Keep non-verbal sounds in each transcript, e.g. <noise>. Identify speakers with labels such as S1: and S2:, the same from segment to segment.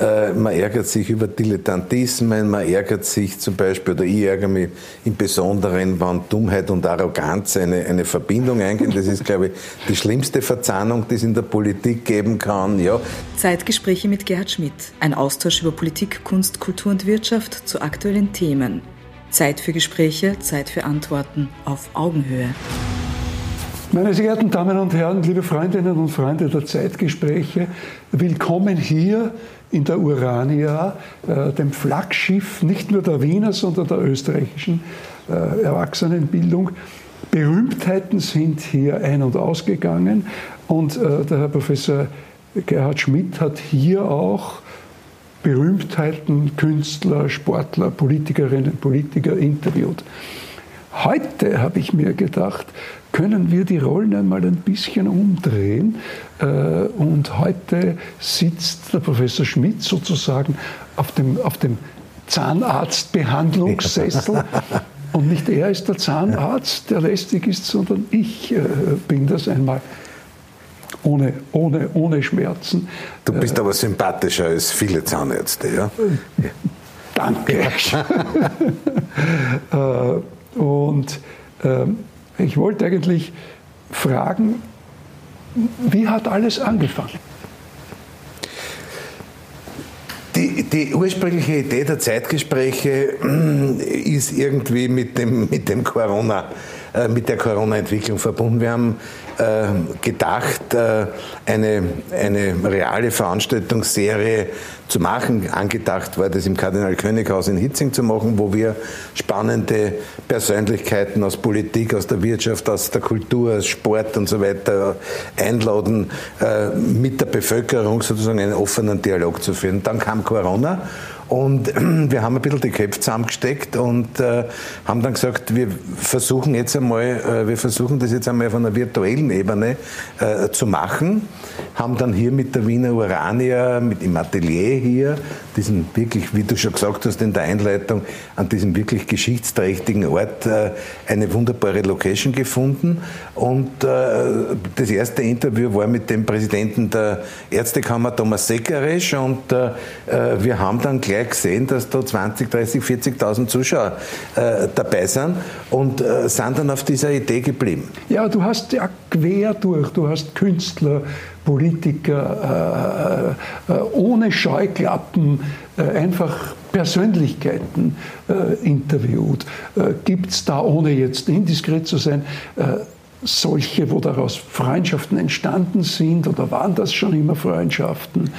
S1: Äh, man ärgert sich über Dilettantismen, man ärgert sich zum Beispiel, oder ich ärgere mich im Besonderen, wenn Dummheit und Arroganz eine, eine Verbindung eingehen. Das ist, glaube ich, die schlimmste Verzahnung, die es in der Politik geben kann. Ja.
S2: Zeitgespräche mit Gerhard Schmidt. Ein Austausch über Politik, Kunst, Kultur und Wirtschaft zu aktuellen Themen. Zeit für Gespräche, Zeit für Antworten auf Augenhöhe.
S3: Meine sehr geehrten Damen und Herren, liebe Freundinnen und Freunde der Zeitgespräche, willkommen hier in der Urania, äh, dem Flaggschiff nicht nur der Wiener, sondern der österreichischen äh, Erwachsenenbildung. Berühmtheiten sind hier ein- und ausgegangen und äh, der Herr Professor Gerhard Schmidt hat hier auch Berühmtheiten, Künstler, Sportler, Politikerinnen, Politiker interviewt. Heute habe ich mir gedacht, können wir die Rollen einmal ein bisschen umdrehen. Äh, und heute sitzt der Professor Schmidt sozusagen auf dem, auf dem Zahnarztbehandlungssessel. <laughs> Und nicht er ist der Zahnarzt, der lästig ist, sondern ich äh, bin das einmal ohne, ohne, ohne Schmerzen.
S1: Du bist aber sympathischer als viele Zahnärzte, ja?
S3: Danke. <laughs> Äh, und ähm, ich wollte eigentlich fragen, wie hat alles angefangen?
S1: Die, die, ursprüngliche Idee der Zeitgespräche ist irgendwie mit dem, mit dem Corona, äh, mit der Corona-Entwicklung verbunden. Wir haben äh, gedacht, äh, eine, eine reale Veranstaltungsserie zu machen. Angedacht war das im Kardinal Könighaus in Hitzing zu machen, wo wir spannende Persönlichkeiten aus Politik, aus der Wirtschaft, aus der Kultur, aus Sport und so weiter einladen, mit der Bevölkerung sozusagen einen offenen Dialog zu führen. Dann kam Corona und <clears throat> wir haben ein bisschen die Köpfe zusammengesteckt und äh, haben dann gesagt, wir versuchen jetzt einmal, äh, wir versuchen das jetzt einmal auf einer virtuellen Ebene äh, zu machen. Haben dann hier mit der Wiener Urania, mit dem Atelier hier, diesen wirklich, wie du schon gesagt hast in der Einleitung, an diesem wirklich geschichtsträchtigen Ort eine wunderbare Location gefunden. Und das erste Interview war mit dem Präsidenten der Ärztekammer, Thomas Sekeresch, und wir haben dann gleich gleich gesehen, dass da 20, 30, 40.000 Zuschauer äh, dabei sind und äh, sind dann auf dieser Idee geblieben.
S3: Ja, du hast ja quer durch, du hast Künstler, Politiker, äh, äh ohne Scheuklappen, äh, einfach Persönlichkeiten äh, interviewt. Gibt es da, ohne jetzt indiskret zu sein, solche, wo daraus Freundschaften entstanden sind oder waren das schon immer Freundschaften?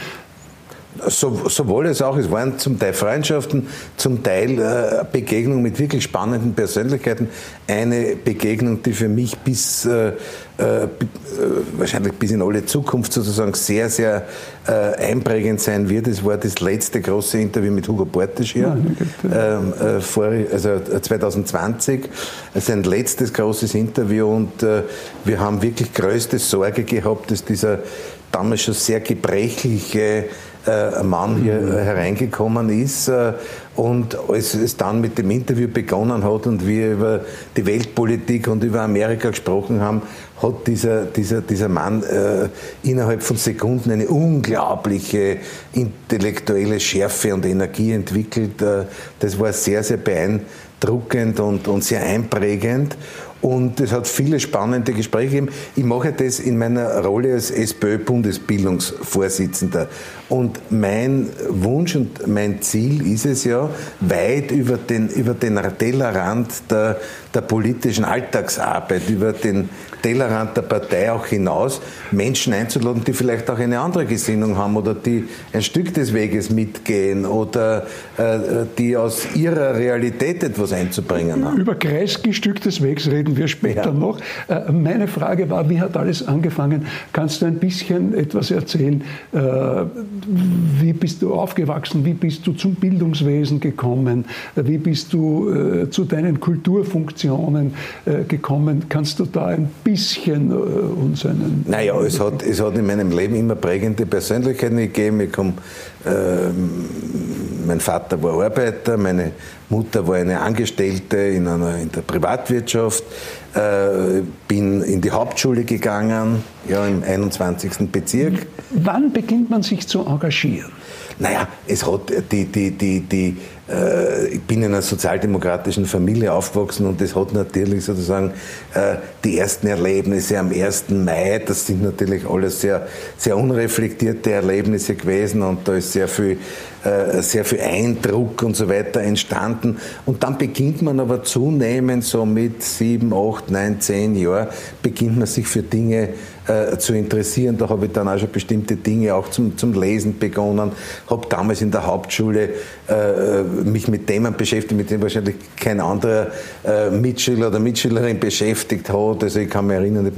S1: So, sowohl als auch, es waren zum Teil Freundschaften, zum Teil äh, Begegnungen mit wirklich spannenden Persönlichkeiten. Eine Begegnung, die für mich bis äh, äh, wahrscheinlich bis in alle Zukunft sozusagen sehr, sehr äh, einprägend sein wird. Es war das letzte große Interview mit Hugo Portisch hier, ähm, äh, vor, also 2020. Sein letztes großes Interview und äh, wir haben wirklich größte Sorge gehabt, dass dieser damals schon sehr gebrechliche äh, Mann hier mhm. hereingekommen ist äh, und als es dann mit dem Interview begonnen hat und wir über die Weltpolitik und über Amerika gesprochen haben, hat dieser, dieser, dieser Mann äh, innerhalb von Sekunden eine unglaubliche intellektuelle Schärfe und Energie entwickelt. Äh, das war sehr, sehr beeindruckend und, und sehr einprägend. Und es hat viele spannende Gespräche gegeben. Ich mache das in meiner Rolle als SPÖ-Bundesbildungsvorsitzender. Und mein Wunsch und mein Ziel ist es ja, weit über den, über den Tellerrand der, der politischen Alltagsarbeit, über den Tellerrand der Partei auch hinaus, Menschen einzuladen, die vielleicht auch eine andere Gesinnung haben oder die ein Stück des Weges mitgehen oder äh, die aus ihrer Realität etwas einzubringen haben.
S3: Über Kreisky Stück des Wegs reden wir später ja. noch. Äh, meine Frage war, wie hat alles angefangen? Kannst du ein bisschen etwas erzählen? Äh, wie bist du aufgewachsen? Wie bist du zum Bildungswesen gekommen? Wie bist du äh, zu deinen Kulturfunktionen äh, gekommen? Kannst du da ein bisschen äh, uns einen.
S1: Naja, es hat, es hat in meinem Leben immer prägende Persönlichkeiten gegeben. Ich komme ähm, mein Vater war Arbeiter, meine Mutter war eine Angestellte in, einer, in der Privatwirtschaft, äh, bin in die Hauptschule gegangen, ja, im 21. Bezirk.
S3: Wann beginnt man sich zu engagieren?
S1: Naja, es hat die, die, die, die äh, ich bin in einer sozialdemokratischen Familie aufgewachsen und das hat natürlich sozusagen äh, die ersten Erlebnisse am 1. Mai, das sind natürlich alles sehr, sehr unreflektierte Erlebnisse gewesen und da ist sehr viel, äh, sehr viel Eindruck und so weiter entstanden. Und dann beginnt man aber zunehmend so mit sieben, acht, neun, zehn Jahren, beginnt man sich für Dinge äh, zu interessieren. Da habe ich dann auch schon bestimmte Dinge auch zum, zum Lesen begonnen. Habe damals in der Hauptschule äh, mich mit Themen beschäftigt, mit denen wahrscheinlich kein anderer äh, Mitschüler oder Mitschülerin beschäftigt hat. Also ich kann mich erinnern, mit,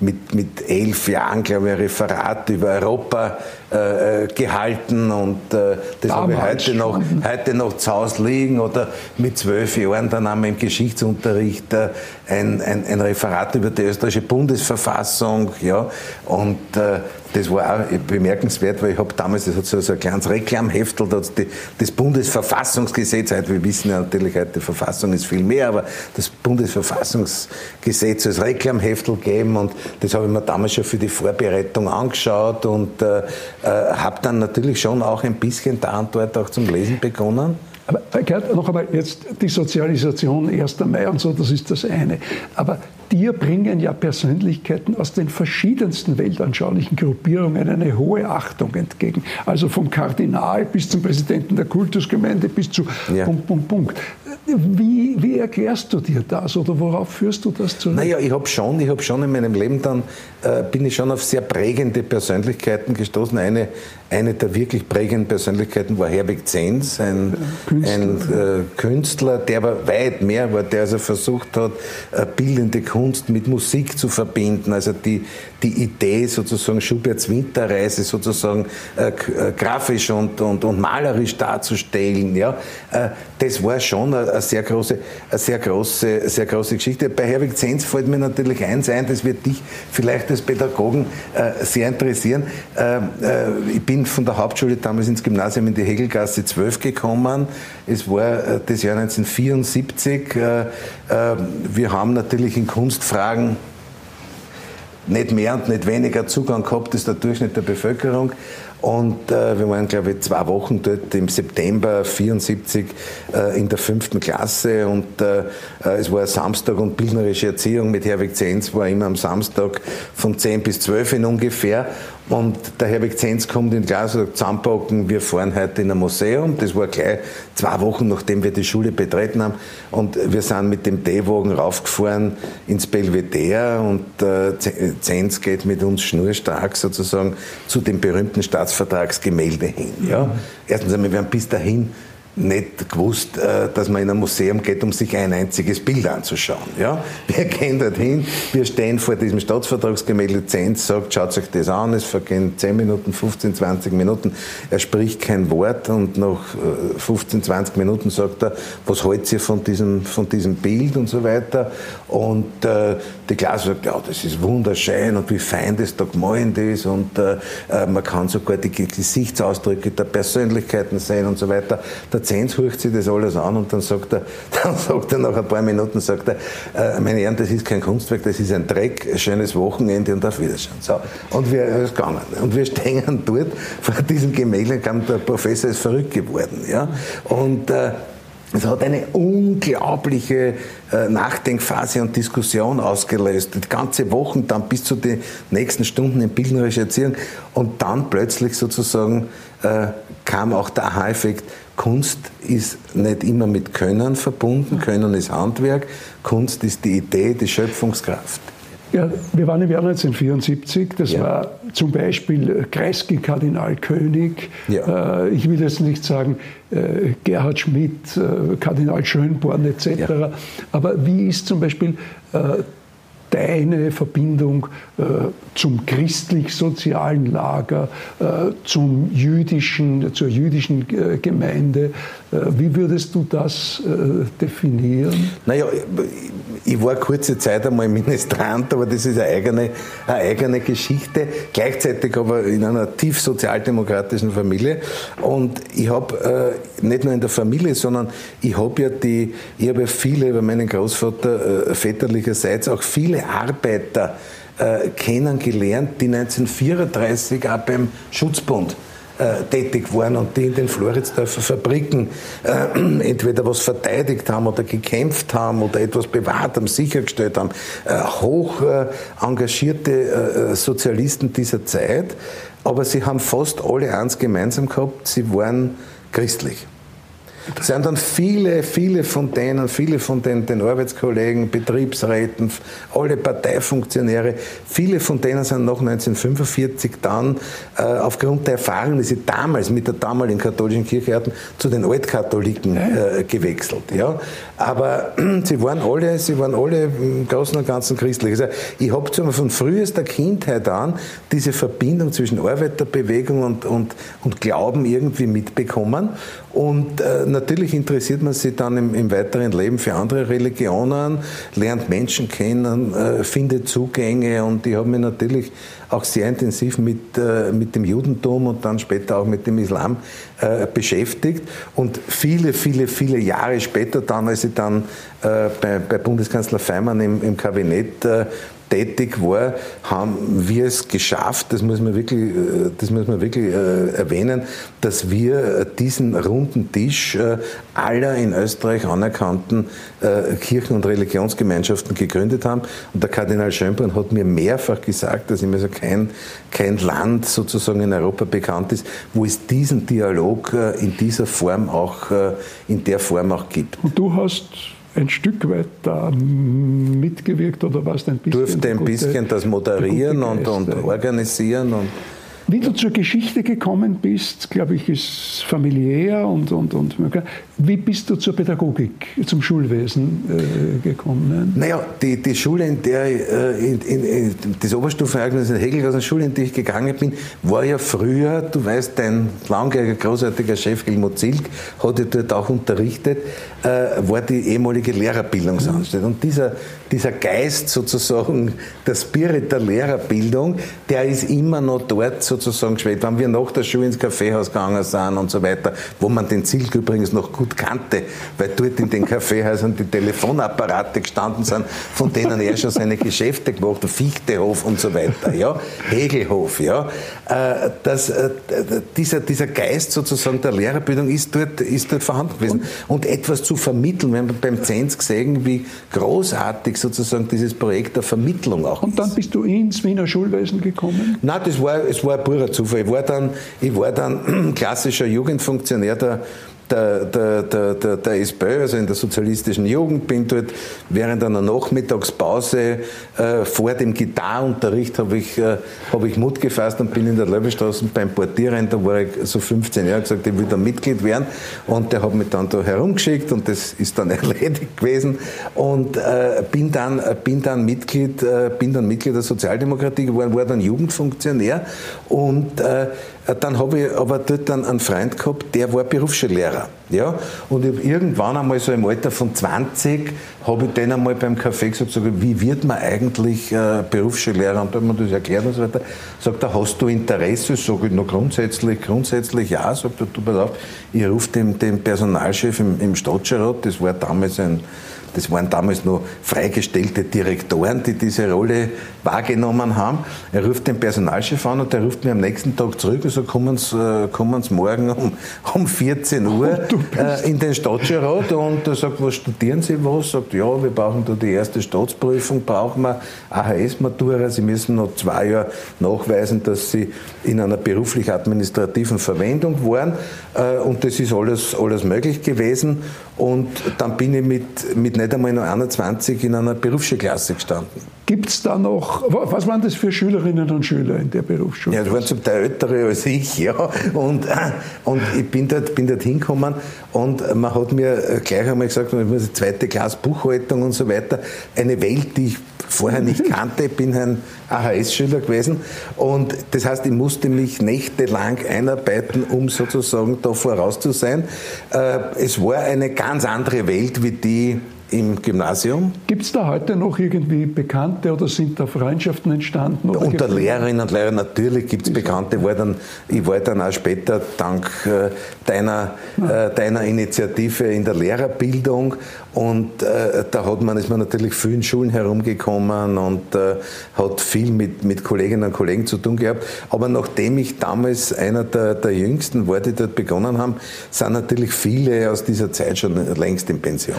S1: mit, mit elf Jahren, glaube ich, ein Referat über Europa äh, äh gehalten und äh, das habe ich heute noch, <laughs> heute noch zu Hause liegen oder mit zwölf Jahren dann einmal im Geschichtsunterricht äh, ein, ein, ein Referat über die österreichische Bundesverfassung ja, und äh, das war auch bemerkenswert, weil ich habe damals, das hat so, so ein kleines Reklamheftel, das, das Bundesverfassungsgesetz, heute, wir wissen ja natürlich, heute die Verfassung ist viel mehr, aber das Bundesverfassungsgesetz als Reklamheftel gegeben und das habe ich mir damals schon für die Vorbereitung angeschaut und äh, äh, habe dann natürlich schon auch ein bisschen der Antwort auch zum Lesen begonnen.
S3: Aber noch einmal jetzt die Sozialisation 1. Mai und so, das ist das eine. Aber dir bringen ja Persönlichkeiten aus den verschiedensten weltanschaulichen Gruppierungen eine hohe Achtung entgegen. Also vom Kardinal bis zum Präsidenten der Kultusgemeinde bis zu ja. Punkt, Punkt, Punkt. Wie, wie, erklärst du dir das oder worauf führst du das zurück?
S1: Naja, ich habe schon, ich schon in meinem Leben dann, äh, bin ich schon auf sehr prägende Persönlichkeiten gestoßen. Eine, eine der wirklich prägenden Persönlichkeiten war Herbig Zens, ein, Künstler, ein äh, Künstler, der aber weit mehr war, der also versucht hat, äh, bildende Kunst mit Musik zu verbinden. Also die, die Idee sozusagen Schuberts Winterreise sozusagen äh, äh, grafisch und, und, und malerisch darzustellen. Ja? Äh, das war schon eine, sehr große, eine sehr große, sehr große Geschichte. Bei Herwig Zenz fällt mir natürlich eins ein, das wird dich vielleicht als Pädagogen äh, sehr interessieren. Äh, äh, ich bin von der Hauptschule damals ins Gymnasium in die Hegelgasse 12 gekommen. Es war das Jahr 1974. wir haben natürlich in Kunstfragen nicht mehr und nicht weniger Zugang gehabt als der Durchschnitt der Bevölkerung. Und äh, wir waren, glaube ich, zwei Wochen dort im September 74 äh, in der fünften Klasse und äh, äh es war Samstag und bildnerische Erziehung mit Herwig Zenz war immer am Samstag von 10 bis 12 in ungefähr. Und der Herwig Zenz kommt in Klasse und sagt, zusammenpacken, wir fahren heute in ein Museum. Das war gleich zwei Wochen, nachdem wir die Schule betreten haben. Und wir sind mit dem D-Wagen raufgefahren ins Belvedere und äh, Zenz geht mit uns schnurstracks sozusagen zu dem berühmten Staatsvertragsgemälde hin. Ja? Erstens einmal, wir haben bis dahin nicht gewusst, äh, dass man in ein Museum geht, um sich ein einziges Bild anzuschauen. Ja? <laughs> Wir gehen dorthin, wir stehen vor diesem Staatsvertragsgemälde, Zenz sagt, schaut euch das an, es vergehen 10 Minuten, 15, 20 Minuten, er spricht kein Wort und nach 15, äh, 20 Minuten sagt er, was haltet ihr von diesem, von diesem Bild und so weiter. Und äh, die Klasse sagt, ja, das ist wunderschön und wie fein das da gemalt ist und äh, äh man kann sogar die Gesichtsausdrücke der Persönlichkeiten sehen und so weiter. Der Zenz hört sich das alles an und dann sagt er, <laughs> dann sagt er nach ein paar Minuten, sagt er, äh, meine Herren, das ist kein Kunstwerk, das ist ein Dreck, schönes Wochenende und auf Wiedersehen. So, und wir äh, gegangen. Und wir stehen dort vor diesem Gemälde, der Professor ist verrückt geworden. Ja? Und äh, es hat eine unglaubliche äh, Nachdenkphase und Diskussion ausgelöst. Die ganze Woche dann bis zu den nächsten Stunden in bildnerischer Erziehung. Und dann plötzlich sozusagen äh, kam auch der Aha-Effekt, Kunst ist nicht immer mit Können verbunden. Können ist Handwerk. Kunst ist die Idee, die Schöpfungskraft.
S3: Ja, wir waren im Jahr 1974. Das ja. war zum Beispiel Kreisky, Kardinal König. Ja. Äh, ich will jetzt nicht sagen äh, Gerhard Schmidt, äh, Kardinal Schönborn etc. Ja. Aber wie ist zum Beispiel deine Verbindung äh, zum christlich-sozialen Lager, äh, zum jüdischen, zur jüdischen äh, Gemeinde. Äh, wie würdest du das äh, definieren?
S1: Naja, ich war kurze Zeit einmal Ministrant, aber das ist eine eigene, eine eigene Geschichte. Gleichzeitig aber in einer tief sozialdemokratischen Familie. Und ich habe äh, nicht nur in der Familie, sondern ich habe ja die, ich habe ja viele über meinen Großvater väterlicherseits auch viele Arbeiter äh, kennengelernt, die 1934 auch beim Schutzbund äh, tätig waren und die in den Floridsdorfer Fabriken äh, <clears throat> entweder was verteidigt haben oder gekämpft haben oder etwas bewahrt haben, sichergestellt haben. Äh, hoch äh, engagierte äh, Sozialisten dieser Zeit, aber sie haben fast alle eins gemeinsam gehabt, sie waren christlich. Es sind dann viele, viele von denen, viele von den, den Arbeitskollegen, Betriebsräten, alle Parteifunktionäre, viele von denen sind nach 1945 dann äh, aufgrund der Erfahrung, die sie damals mit der damaligen katholischen Kirche hatten, zu den Altkatholiken äh, gewechselt. Ja? Aber <clears throat> sie waren alle, sie waren alle im Großen und Ganzen christlich. Also ich habe von frühester Kindheit an diese Verbindung zwischen Arbeiterbewegung und, und, und Glauben irgendwie mitbekommen. Und äh, natürlich interessiert man sich dann im, im, weiteren Leben für andere Religionen, lernt Menschen kennen, äh, findet Zugänge und ich habe mich natürlich auch sehr intensiv mit, äh, mit dem Judentum und dann später auch mit dem Islam äh, beschäftigt. Und viele, viele, viele Jahre später dann, als ich dann äh, bei, bei Bundeskanzler Feimann im, im Kabinett äh, tätig war, haben wir es geschafft, das muss man wirklich, äh, das muss man wirklich äh, erwähnen, dass wir diesen runden Tisch äh, aller in Österreich anerkannten Kirchen- und Religionsgemeinschaften gegründet haben. Und der Kardinal Schönborn hat mir mehrfach gesagt, dass ihm also kein, kein Land sozusagen in Europa bekannt ist, wo es diesen Dialog in dieser Form auch, in der Form auch gibt.
S3: Und du hast ein Stück weit da mitgewirkt oder was
S1: ein bisschen? Durfte ein bisschen das moderieren und, und organisieren und
S3: wie du zur Geschichte gekommen bist, glaube ich, ist familiär und, und, und wie bist du zur Pädagogik, zum Schulwesen äh, gekommen?
S1: Naja, die, die Schule, in der äh, in, in, in, das Oberstufenereignis in Hegelgassen Schule, in die ich gegangen bin, war ja früher, du weißt, dein langjähriger, großartiger Chef Helmut Zilk hat ja dort auch unterrichtet, äh, war die ehemalige Lehrerbildungsanstalt. Und dieser, dieser Geist sozusagen, der Spirit der Lehrerbildung, der ist immer noch dort sozusagen geschwebt. Wenn wir nach der Schule ins Kaffeehaus gegangen sind und so weiter, wo man den Zilk übrigens noch gut kannte, weil dort in den Kaffeehäusern die Telefonapparate gestanden sind, von denen er schon seine Geschäfte gemacht hat, Fichtehof und so weiter, ja, Hegelhof, ja. Äh, das, äh, dieser, dieser Geist sozusagen der Lehrerbildung ist dort, ist dort vorhanden gewesen. Und etwas zu vermitteln, wir haben beim Zenz gesehen, wie großartig sozusagen dieses Projekt der Vermittlung auch
S3: Und dann ist. bist du ins Wiener Schulwesen gekommen?
S1: Nein, das war, es war purer Zufall. Ich war dann, ich war dann <clears throat> klassischer Jugendfunktionär der der, der, der, der, der SPÖ, also in der sozialistischen Jugend, bin dort während einer Nachmittagspause äh, vor dem Gitarrenunterricht habe ich, äh, hab ich Mut gefasst und bin in der Löwestraße beim Portierer, da war ich so 15 Jahre, gesagt, ich will da Mitglied werden. Und der hat mich dann da herumgeschickt und das ist dann <laughs> erledigt gewesen. Und äh, bin, dann, bin, dann Mitglied, äh, bin dann Mitglied der Sozialdemokratie geworden, war dann Jugendfunktionär. Und äh, äh, dann habe ich aber dort dann einen Freund gehabt, der war Berufsschullehrer. Ja? Und ich irgendwann einmal so im Alter von 20 habe ich den einmal beim Café gesagt, sag, wie wird man eigentlich äh, Berufsschullehrer? Und da hat man das erklärt und so weiter. Sagt er, hast du Interesse? Sag ich, noch grundsätzlich, grundsätzlich ja. Sagt er, du pass auf, ich rufe den, den Personalchef im, im Stadtschulrat, das war damals ein das waren damals nur freigestellte Direktoren, die diese Rolle wahrgenommen haben. Er ruft den Personalchef an und der ruft mir am nächsten Tag zurück und sagt, kommen Sie, äh, kommen Sie morgen um, <laughs> um 14 Uhr äh, in den Stadtschulrat und er sagt, was studieren Sie was? Sagt, ja, wir brauchen da die erste Staatsprüfung, brauchen wir AHS-Matura. Sie müssen noch zwei Jahre nachweisen, dass Sie in einer beruflich-administrativen Verwendung waren äh, und das ist alles, alles möglich gewesen und dann bin ich mit, mit nicht einmal noch 21 in einer Berufsschulklasse gestanden.
S3: Gibt es da noch, was waren das für Schülerinnen und Schüler in der Berufsschule?
S1: Ja, das waren zum Teil ältere als ich, ja. Und, und ich bin dort, bin dort hingekommen und man hat mir gleich einmal gesagt, man muss zweite Klasse Buchhaltung und so weiter, eine Welt, die ich vorher nicht kannte. Ich bin ein AHS-Schüler gewesen und das heißt, ich musste mich nächtelang einarbeiten, um sozusagen da voraus zu sein. Äh, es war eine ganz andere Welt wie die im Gymnasium.
S3: Gibt es da heute noch irgendwie Bekannte oder sind da Freundschaften entstanden?
S1: Unter Lehrerinnen und Lehrern natürlich gibt es Bekannte. War dann, ich war dann auch später dank äh, deiner, äh, deiner Initiative in der Lehrerbildung und äh, da hat man, ist man natürlich viel in Schulen herumgekommen und äh, hat viel mit, mit Kolleginnen und Kollegen zu tun gehabt. Aber nachdem ich damals einer der, der Jüngsten war, die dort begonnen haben, sind natürlich viele aus dieser Zeit schon längst in Pension.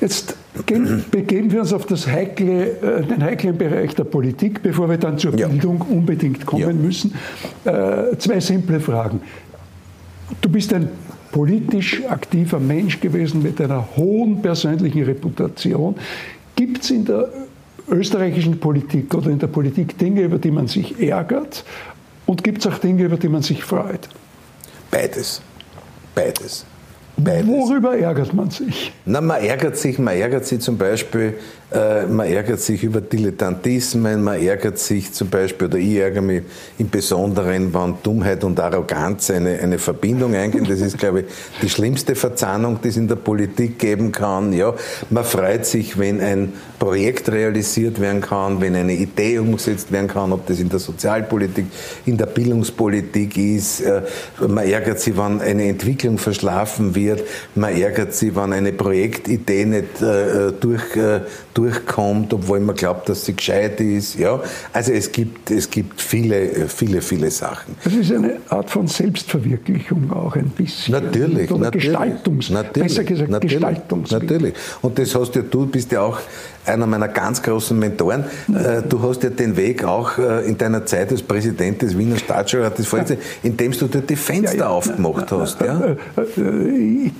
S3: Jetzt gehen, <clears throat> begeben wir uns auf heikle, äh, den heiklen Bereich der Politik, bevor wir dann zur ja. Bildung unbedingt kommen ja. müssen. Äh, zwei simple Fragen. Du bist ein politisch aktiver Mensch gewesen mit einer hohen persönlichen Reputation. Gibt es in der österreichischen Politik oder in der Politik Dinge, über die man sich ärgert? Und gibt es auch Dinge, über die man sich freut?
S1: Beides. Beides.
S3: Beides. Worüber ärgert man sich?
S1: Na, man ärgert sich, man ärgert sich zum Beispiel, äh, man ärgert sich über Dilettantismen, man ärgert sich zum Beispiel, oder ich ärgere mich im Besonderen, wenn Dummheit und Arroganz eine, eine Verbindung eingehen. Das ist, glaube ich, die schlimmste Verzahnung, die es in der Politik geben kann. Ja, man freut sich, wenn ein Projekt realisiert werden kann, wenn eine Idee umgesetzt werden kann, ob das in der Sozialpolitik, in der Bildungspolitik ist. Äh, man ärgert sich, wenn eine Entwicklung verschlafen wird. Man ärgert sich, wenn eine Projektidee nicht äh, durch, äh, durchkommt, obwohl man glaubt, dass sie gescheit ist. Ja, also es gibt, es gibt viele, viele, viele Sachen.
S3: Das ist eine Art von Selbstverwirklichung auch ein bisschen.
S1: Natürlich,
S3: Oder
S1: natürlich.
S3: Gestaltungs,
S1: natürlich,
S3: besser gesagt,
S1: natürlich,
S3: Gestaltungswillen.
S1: Natürlich. Und das hast ja du, bist ja auch einer meiner ganz großen Mentoren. Äh, du hast ja den Weg auch äh, in deiner Zeit als Präsident des Wiener Staatsschulrates, ja. indem du dort die Fenster ja, ja, aufgemacht hast. Ja?
S3: Äh,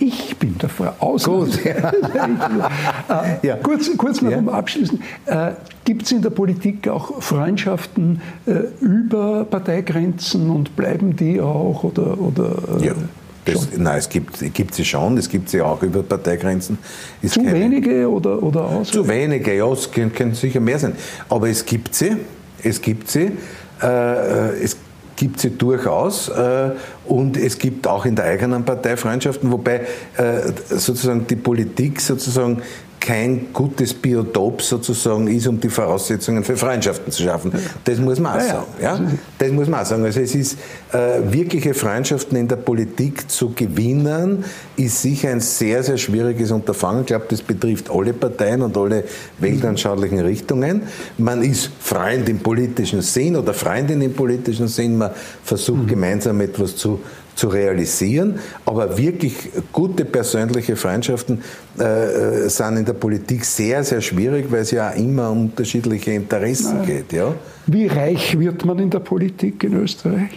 S3: ich bin der Vorausnahme. Gut, <laughs> ja. <laughs> ja. Kurz, kurz mal ja. um abschließen. Äh, Gibt es in der Politik auch Freundschaften äh, über Parteigrenzen und bleiben die auch? Oder, oder,
S1: ja. Das, nein, es gibt, gibt sie schon, es gibt sie auch über Parteigrenzen.
S3: Ist zu keine, wenige oder, oder
S1: aus? Zu wenige, ja, es können, können, sicher mehr sein. Aber es gibt sie, es gibt sie. Äh, es gibt sie durchaus äh, und es gibt auch in der eigenen Partei Freundschaften, wobei äh, sozusagen die Politik sozusagen kein gutes Biotop sozusagen ist, um die Voraussetzungen für Freundschaften zu schaffen. Das muss man auch sagen. Ja? Das muss man auch sagen. Also es ist äh, wirkliche Freundschaften in der Politik zu gewinnen, ist sicher ein sehr, sehr schwieriges Unterfangen. Ich glaube, das betrifft alle Parteien und alle weltanschaulichen Richtungen. Man ist Freund im politischen Sinn oder Freundin im politischen Sinn. Man versucht mhm. gemeinsam etwas zu zu realisieren. Aber wirklich gute persönliche Freundschaften äh, sind in der Politik sehr, sehr schwierig, weil es ja immer um unterschiedliche Interessen Nein. geht. Ja?
S3: Wie reich wird man in der Politik in Österreich?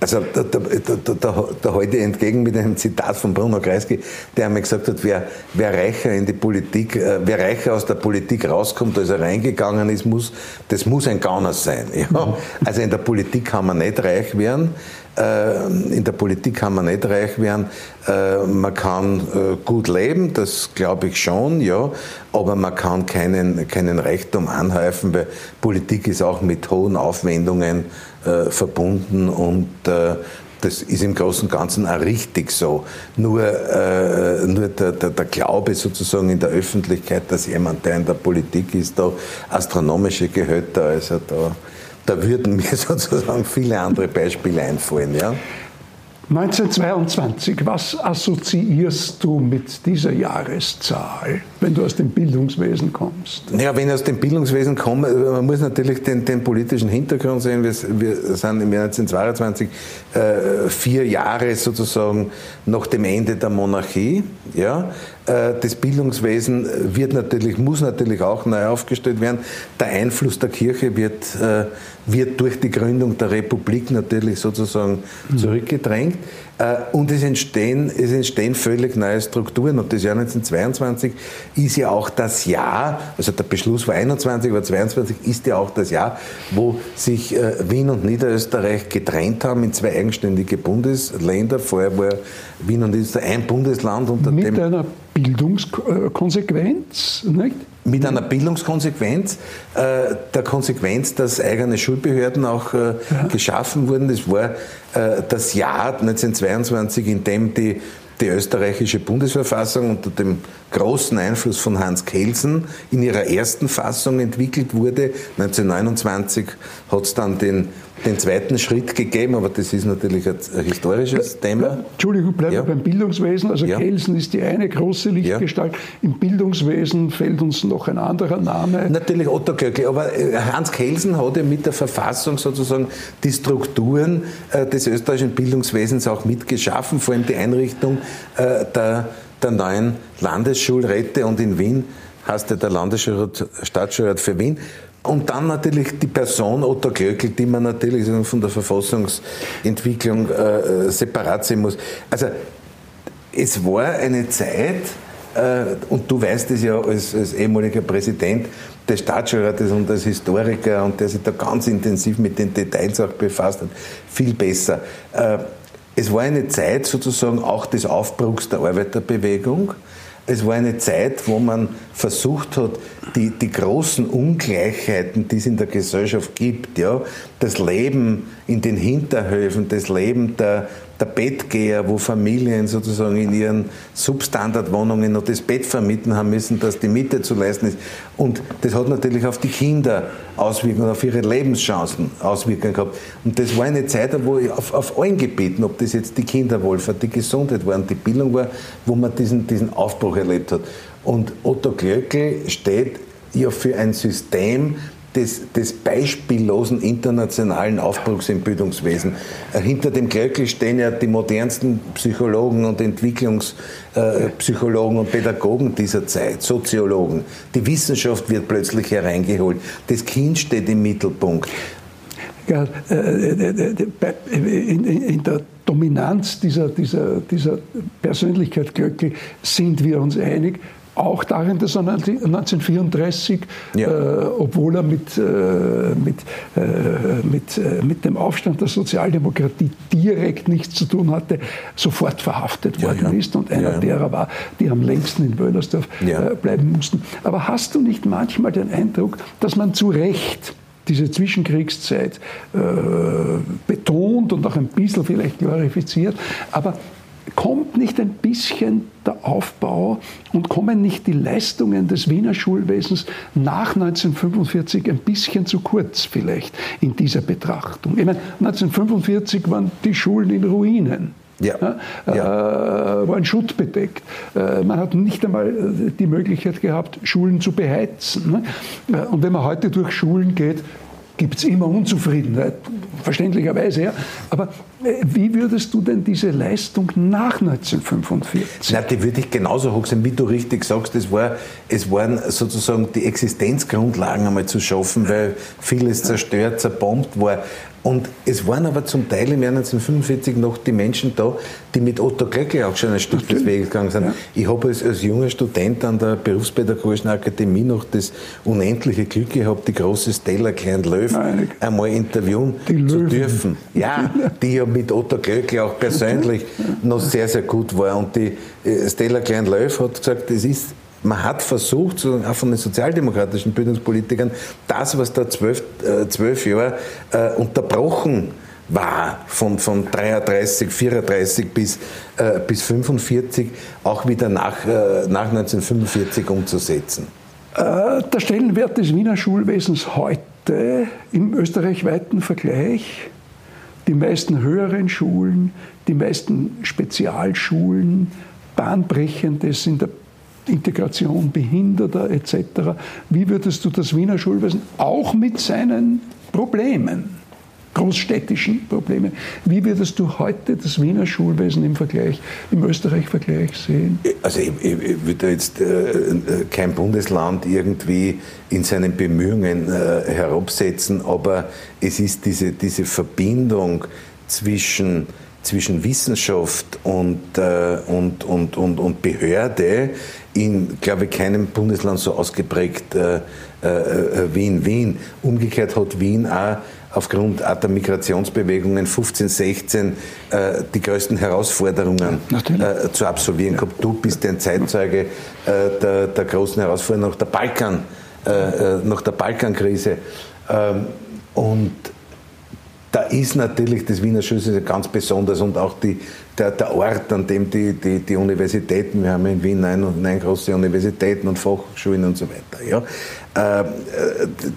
S1: Also da, da, da, da, da halte ich entgegen mit einem Zitat von Bruno Kreisky, der einmal gesagt hat, wer, wer reicher in die Politik, äh, wer reicher aus der Politik rauskommt, als er reingegangen ist, muss, das muss ein Gauner sein. Ja? Mhm. Also in der Politik kann man nicht reich werden. Äh, in der Politik kann man nicht reich werden. Äh, man kann äh, gut leben, das glaube ich schon, ja, aber man kann keinen, keinen Reichtum anhäufen, weil Politik ist auch mit hohen Aufwendungen verbunden und das ist im Großen und Ganzen auch richtig so. Nur, äh, nur der, der, der, Glaube sozusagen in der Öffentlichkeit, dass jemand, der in der Politik ist, da astronomische Gehälter, also da da würden mir <laughs> sozusagen viele andere Beispiele einfallen. Ja?
S3: 1922, was assoziierst du mit dieser Jahreszahl, wenn du aus dem Bildungswesen kommst?
S1: Ja, wenn ich aus dem Bildungswesen komme, man muss natürlich den, den politischen Hintergrund sehen. Wir, wir, sind im Jahr 1922 äh, vier Jahre sozusagen nach dem Ende der Monarchie. Ja? Äh, das Bildungswesen wird natürlich, muss natürlich auch neu aufgestellt werden. Der Einfluss der Kirche wird, äh, wird durch die Gründung der Republik natürlich sozusagen mhm. zurückgedrängt. Äh, und es entstehen, es entstehen völlig neue Strukturen. Und das Jahr 1922 ist ja auch das Jahr, also der Beschluss war 21, aber 22 ist ja auch das Jahr, wo sich Wien und Niederösterreich getrennt haben in zwei eigenständige Bundesländer. Vorher war Wien und Niederösterreich ein Bundesland unter
S3: Mit
S1: dem.
S3: einer Bildungskonsequenz, nicht?
S1: Mit einer Bildungskonsequenz, äh, der Konsequenz, dass eigene Schulbehörden auch äh, ja. geschaffen wurden. Das war äh, das Jahr 1922, in dem die die österreichische Bundesverfassung unter dem großen Einfluss von Hans Kelsen in ihrer ersten Fassung entwickelt wurde. 1929 hat es dann den, den zweiten Schritt gegeben, aber das ist natürlich ein, ein historisches Thema.
S3: Entschuldigung, bleiben wir ja. beim Bildungswesen. Also ja. Kelsen ist die eine große Lichtgestalt. Ja. Im Bildungswesen fällt uns noch ein anderer Name.
S1: Natürlich Otto Göckl, aber äh, Hans Kelsen hat ja mit der Verfassung sozusagen die Strukturen äh, des österreichischen Bildungswesens auch mitgeschaffen, vor allem die Einrichtung äh, der der neuen Landesschulräte und in Wien heißt ja der Landesschulrat, Staatsschulrat für Wien. Und dann natürlich die Person Otto Glöckl, die man natürlich von der Verfassungsentwicklung äh, separat sehen muss. Also es war eine Zeit, äh, und du weißt es ja als, als ehemaliger Präsident des Staatsschulrates und als Historiker und der sich da ganz intensiv mit den Details auch befasst hat, viel besser. Äh, es war eine Zeit sozusagen auch des Aufbruchs der Arbeiterbewegung. Es war eine Zeit, wo man versucht hat, die, die großen Ungleichheiten, die es in der Gesellschaft gibt, ja, das Leben in den Hinterhöfen, das Leben der, der Bettgeher, wo Familien sozusagen in ihren Substandardwohnungen noch das Bett vermieten haben müssen, dass die Miete zu leisten ist. Und das hat natürlich auf die Kinder Auswirkungen, auf ihre Lebenschancen Auswirkungen gehabt. Und das war eine Zeit, wo auf, auf allen Gebieten, ob das jetzt die Kinderwohlfahrt, die Gesundheit war und die Bildung war, wo man diesen, diesen Aufbruch erlebt hat. Und Otto Glöckl steht ja für ein System, des, des beispiellosen internationalen Aufbruchs im Bildungswesen. Äh, hinter dem Glöckl stehen ja die modernsten Psychologen und Entwicklungspsychologen äh, und Pädagogen dieser Zeit, Soziologen. Die Wissenschaft wird plötzlich hereingeholt. Das Kind steht im Mittelpunkt.
S3: Ja, äh, in, der Dominanz dieser, dieser, dieser Persönlichkeit Glöckl sind wir uns einig auch darin, dass er 1934, ja. äh, obwohl er mit, äh, mit, äh, mit, äh, mit dem Aufstand der Sozialdemokratie direkt nichts zu tun hatte, sofort verhaftet worden ja, ja. ist und einer derer war, die am längsten in Wöhlersdorf äh, bleiben mussten. Aber hast du nicht manchmal den Eindruck, dass man zu Recht diese Zwischenkriegszeit äh, betont und auch ein bisschen vielleicht glorifiziert, aber kommt nicht ein bisschen der Aufbau und kommen nicht die Leistungen des Wiener Schulwesens nach 1945 ein bisschen zu kurz vielleicht in dieser Betrachtung? Ich meine, 1945 waren die Schulen in Ruinen. Ja. ja. Äh, waren schuttbedeckt. Äh, man hat nicht einmal äh, die Möglichkeit gehabt, Schulen zu beheizen. Ne? Äh, und wenn man heute durch Schulen geht, gibt es immer Unzufriedenheit, verständlicherweise. Ja. Aber äh, wie würdest du denn diese Leistung nach 1945?
S1: Na, die würde ich genauso hoch sehen, wie du richtig sagst. Es, war, es waren sozusagen die Existenzgrundlagen einmal zu schaffen, weil vieles zerstört, zerbombt war. Und es waren aber zum Teil im Jahr 1945 noch die Menschen da, die mit Otto Glöckl auch schon ein Stück des Weges gegangen sind. Ja. Ich habe als, als junger Student an der Berufspädagogischen Akademie noch das unendliche Glück gehabt, die große Stella Klein-Löw einmal interviewen zu dürfen. Ja, <laughs> die ja mit Otto Glöckl auch persönlich noch sehr, sehr gut war. Und die äh, Stella Klein-Löw hat gesagt, es ist man hat versucht, auch von den sozialdemokratischen Bildungspolitikern, das, was da zwölf, äh, zwölf Jahre äh, unterbrochen war, von, von 33, 34 bis, äh, bis 45, auch wieder nach, äh, nach 1945 umzusetzen.
S3: Äh, der Stellenwert des Wiener Schulwesens heute im österreichweiten Vergleich, die meisten höheren Schulen, die meisten Spezialschulen, bahnbrechendes in der Integration Behinderter etc. Wie würdest du das Wiener Schulwesen auch mit seinen Problemen, großstädtischen Problemen, wie würdest du heute das Wiener Schulwesen im Vergleich, im Österreich-Vergleich sehen?
S1: Also ich, ich würde jetzt äh, kein Bundesland irgendwie in seinen Bemühungen äh, herabsetzen, aber es ist diese, diese Verbindung zwischen zwischen Wissenschaft und, äh, und, und, und, und Behörde in, glaube ich, keinem Bundesland so ausgeprägt äh, äh, wie in Wien. Umgekehrt hat Wien auch aufgrund der Migrationsbewegungen 15, 16 äh, die größten Herausforderungen äh, zu absolvieren gehabt. Du bist ein Zeitzeuge äh, der, der, großen Herausforderungen nach der Balkan, äh, äh, nach der Balkankrise. Ähm, und da ist natürlich das Wiener Schulsystem ganz besonders und auch die, der, der Ort, an dem die, die, die Universitäten, wir haben in Wien neun, neun große Universitäten und Fachschulen und so weiter. Ja. Äh,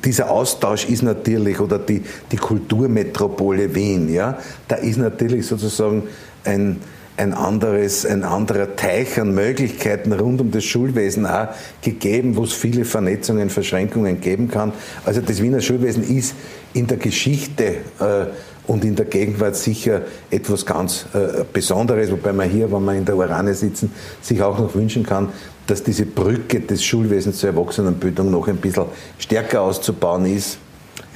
S1: dieser Austausch ist natürlich, oder die, die Kulturmetropole Wien, ja, da ist natürlich sozusagen ein, ein, anderes, ein anderer Teich an Möglichkeiten rund um das Schulwesen auch gegeben, wo es viele Vernetzungen, Verschränkungen geben kann. Also das Wiener Schulwesen ist in der Geschichte äh, und in der Gegenwart sicher etwas ganz äh, Besonderes, wobei man hier, wenn wir in der Urane sitzen, sich auch noch wünschen kann, dass diese Brücke des Schulwesens zur Erwachsenenbildung noch ein bisschen stärker auszubauen ist.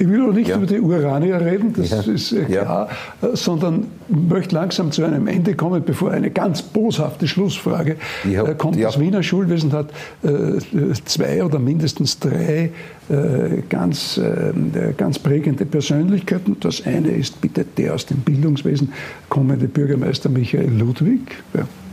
S3: Ich will auch nicht ja. über die Uranier reden, das ja. ist äh, klar, ja. Äh, sondern möchte langsam zu einem Ende kommen, bevor eine ganz boshafte Schlussfrage hab, äh, kommt. Das Wiener Schulwesen hat zwei oder mindestens drei ganz, ganz prägende Persönlichkeiten. Das eine ist bitte der aus dem Bildungswesen kommende Bürgermeister Michael Ludwig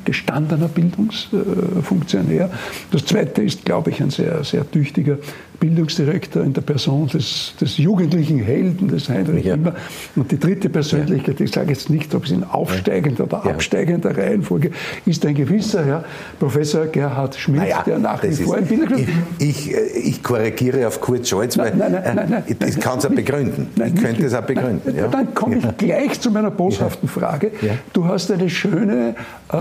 S3: gestandener Bildungsfunktionär. Das zweite ist, glaube ich, ein sehr, sehr tüchtiger Bildungsdirektor in der Person des, des jugendlichen Helden, des Heinrich ja. Immer. Und die dritte Persönlichkeit, ich sage jetzt nicht, ob es in aufsteigender oder ja. absteigender Reihenfolge ist, ein gewisser Herr Professor Gerhard Schmidt,
S1: naja,
S3: der nach wie vor ein
S1: Bildungsdirektor ich, ich, ich, korrigiere auf Kurt Scholz, weil nein, nein, nein, nein, ich, ich kann es auch begründen. Nein, ich könnte es auch begründen.
S3: Ja. Dann komme ich gleich zu meiner boshaften Frage. Du hast eine schöne äh,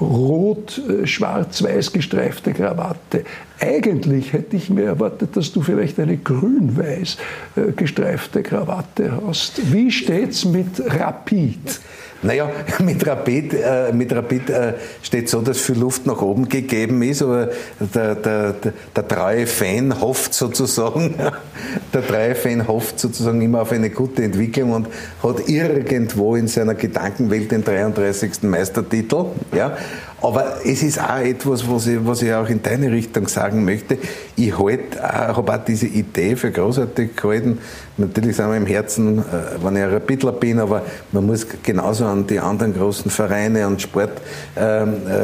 S3: rot-schwarz-weiß gestreifte Krawatte. Eigentlich hätte ich mir erwartet, dass du vielleicht eine grün-weiß äh, gestreifte Krawatte hast. Wie steht's mit Rapid?
S1: Naja, <laughs> mit Rapid, äh, mit Rapid äh, steht so, dass viel Luft nach oben gegeben ist, aber der, der, der, der treue Fan hofft sozusagen, <laughs> der treue Fan hofft sozusagen immer auf eine gute Entwicklung und hat irgendwo in seiner Gedankenwelt den 33. Meistertitel. Ja? Aber es ist auch etwas, was ich, was ich auch in deine Richtung sagen möchte. Ich halt, habe auch diese Idee für großartig gehalten. Natürlich sind wir im Herzen, äh, wenn ich ein Rapidler bin, aber man muss genauso an die anderen großen Vereine und Sport, ähm, äh,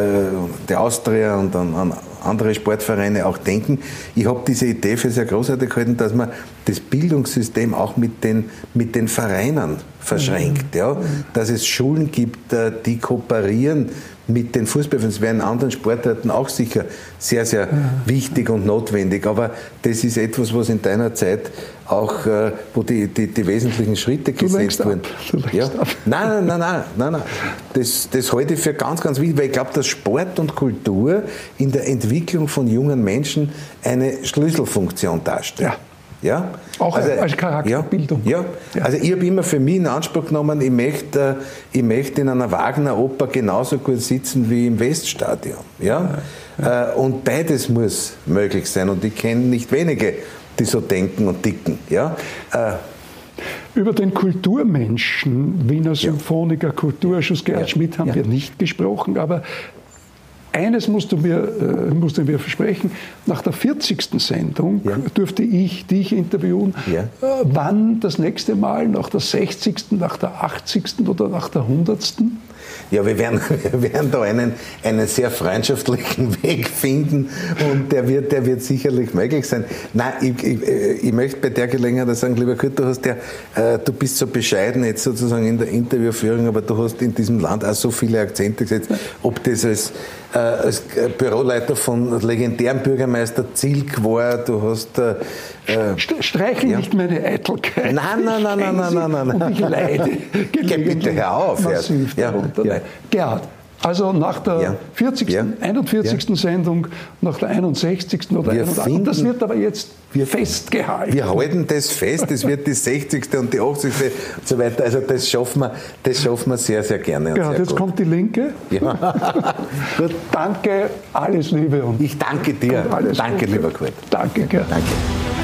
S1: die Austria und an, an andere Sportvereine auch denken. Ich habe diese Idee für sehr großartig gehalten, dass man das Bildungssystem auch mit den, mit den Vereinen verschränkt. Ja? Dass es Schulen gibt, äh, die kooperieren mit den Fußballfans. Das wäre in anderen Sportarten auch sicher sehr, sehr ja. wichtig und notwendig. Aber das ist etwas, was in deiner Zeit auch, äh, wo die, die, die wesentlichen Schritte gesetzt wurden. Ja? Nein, nein, nein, nein, nein, nein. Das, das halte ich für ganz, ganz wichtig, weil ich glaube, dass Sport und Kultur in der Entwicklung von jungen Menschen eine Schlüsselfunktion darstellen. Ja. Ja?
S3: Auch also, als Charakterbildung.
S1: Ja, ja. also ich habe immer für mich in Anspruch genommen, ich möchte, ich möchte in einer Wagner-Oper genauso gut sitzen wie im Weststadion. Ja? ja. Äh, und beides muss möglich sein. Und ich kenne nicht wenige, die so denken und ticken. Ja? Äh,
S3: über den Kulturmenschen, Wiener Symphoniker, Kulturschuss Gerhard. Schmidt haben wir nicht gesprochen, aber eines musst du mir, äh, musst du mir versprechen, nach der 40. Sendung ja. dürfte ich dich interviewen, ja. äh, wann das nächste Mal, nach der 60., nach der 80. oder nach der 100.
S1: Ja, wir werden, <laughs> wir werden da einen, einen sehr freundschaftlichen <laughs> Weg finden und der wird, der wird sicherlich möglich sein. Nein, ich, ich, ich möchte bei der Gelegenheit sagen, lieber Kurt, du hast ja, äh, du bist so bescheiden jetzt sozusagen in der Interviewführung, aber du hast in diesem Land auch so viele Akzente gesetzt, ob das als äh, als Büroleiter von legendären Bürgermeister Zilk war. Du hast. Äh,
S3: äh Streichel ja. nicht meine Eitelkeit.
S1: Nein, nein, nein, nein, nein, nein, nein.
S3: Und ich leide.
S1: Geh bitte hör auf.
S3: Massiv ja. Ja. Gerhard, also nach der ja. 40., ja. 41. Ja. Sendung, nach der 61. oder wir 81. das wird aber jetzt wir, festgehalten.
S1: Wir halten das fest, das wird die 60. und die 80. und so weiter. Also das schaffen wir, das schaffen wir sehr, sehr gerne.
S3: Ja, jetzt gut. kommt die Linke. Ja. <laughs> gut, danke, alles Liebe.
S1: Und ich danke dir.
S3: Alles
S1: danke,
S3: Gute.
S1: lieber Kurt.
S3: Danke, Gerhard. Danke.